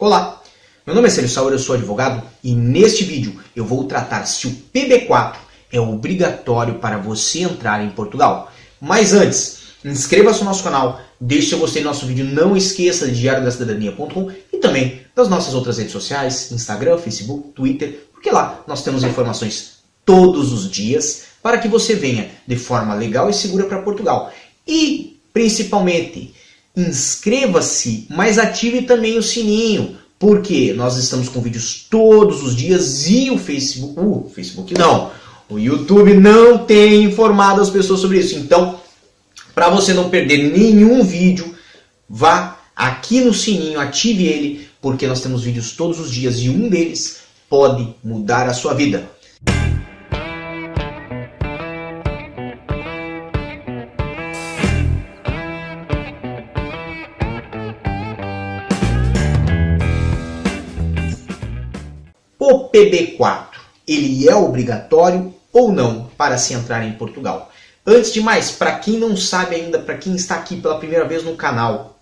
Olá, meu nome é Célio Sauer, eu sou advogado e neste vídeo eu vou tratar se o PB4 é obrigatório para você entrar em Portugal. Mas antes, inscreva-se no nosso canal, deixe seu gostei no nosso vídeo, não esqueça de diariodacidadania.com e também das nossas outras redes sociais, Instagram, Facebook, Twitter, porque lá nós temos informações todos os dias para que você venha de forma legal e segura para Portugal. E, principalmente, inscreva-se, mas ative também o sininho, porque nós estamos com vídeos todos os dias e o Facebook, o Facebook não, o YouTube não tem informado as pessoas sobre isso. Então, para você não perder nenhum vídeo, vá aqui no sininho, ative ele, porque nós temos vídeos todos os dias e um deles pode mudar a sua vida. O PB4, ele é obrigatório ou não para se entrar em Portugal? Antes de mais, para quem não sabe ainda, para quem está aqui pela primeira vez no canal,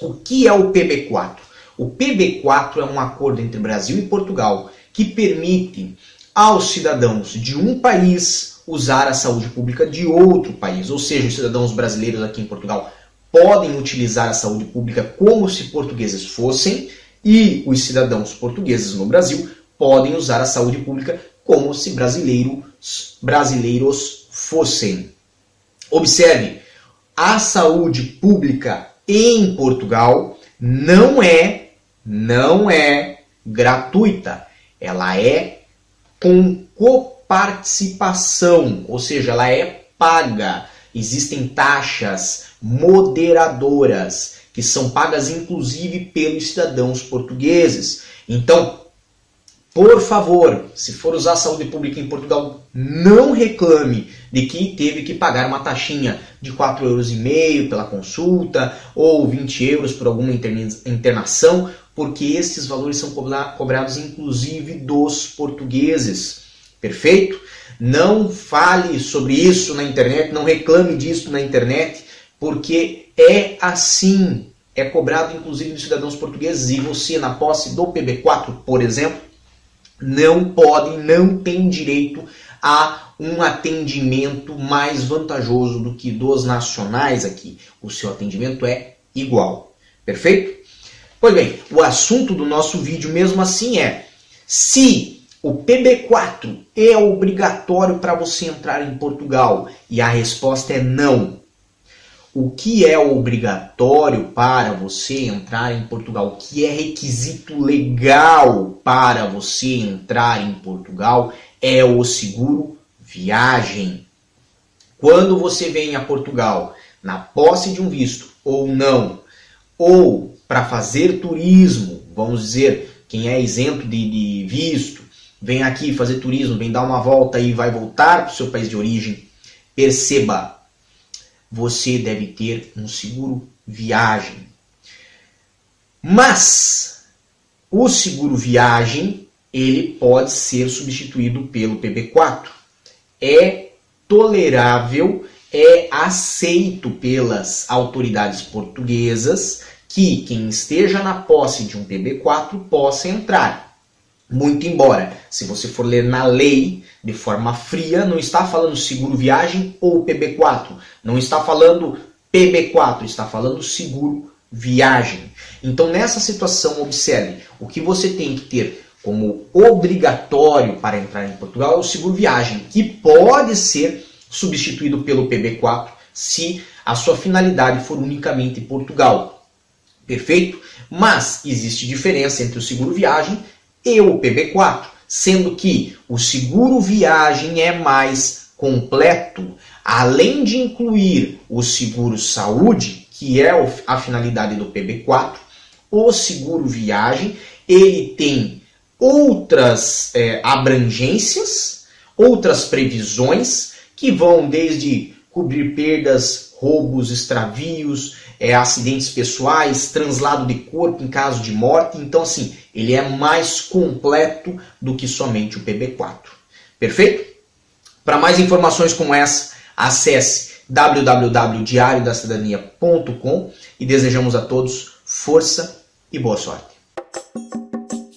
o que é o PB4? O PB4 é um acordo entre Brasil e Portugal que permite aos cidadãos de um país usar a saúde pública de outro país, ou seja, os cidadãos brasileiros aqui em Portugal podem utilizar a saúde pública como se portugueses fossem e os cidadãos portugueses no Brasil podem usar a saúde pública como se brasileiros, brasileiros fossem. Observe, a saúde pública em Portugal não é, não é gratuita. Ela é com coparticipação, ou seja, ela é paga. Existem taxas moderadoras que são pagas inclusive pelos cidadãos portugueses. Então, por favor, se for usar a saúde pública em Portugal, não reclame de que teve que pagar uma taxinha de 4,5 euros pela consulta ou 20 euros por alguma internação, porque esses valores são cobrados inclusive dos portugueses. Perfeito? Não fale sobre isso na internet, não reclame disso na internet, porque é assim. É cobrado inclusive dos cidadãos portugueses e você, na posse do PB4, por exemplo, não podem, não têm direito a um atendimento mais vantajoso do que dos nacionais aqui. O seu atendimento é igual. Perfeito? Pois bem, o assunto do nosso vídeo mesmo assim é se o PB4 é obrigatório para você entrar em Portugal e a resposta é não o que é obrigatório para você entrar em Portugal, o que é requisito legal para você entrar em Portugal é o seguro viagem. Quando você vem a Portugal na posse de um visto ou não, ou para fazer turismo, vamos dizer, quem é isento de, de visto, vem aqui fazer turismo, vem dar uma volta e vai voltar para o seu país de origem, perceba, você deve ter um seguro viagem. Mas o seguro viagem ele pode ser substituído pelo PB4. É tolerável, é aceito pelas autoridades portuguesas que quem esteja na posse de um PB4 possa entrar. Muito embora, se você for ler na lei de forma fria, não está falando seguro viagem ou PB4, não está falando PB4, está falando seguro viagem. Então, nessa situação, observe, o que você tem que ter como obrigatório para entrar em Portugal é o seguro viagem, que pode ser substituído pelo PB4 se a sua finalidade for unicamente Portugal. Perfeito? Mas existe diferença entre o seguro viagem e o PB4, sendo que o seguro viagem é mais completo, além de incluir o seguro saúde, que é a finalidade do PB4, o seguro viagem ele tem outras é, abrangências, outras previsões que vão desde cobrir perdas, roubos, extravios, é, acidentes pessoais, translado de corpo em caso de morte. Então, assim, ele é mais completo do que somente o PB4. Perfeito? Para mais informações como essa, acesse www.diariodacidadania.com e desejamos a todos força e boa sorte.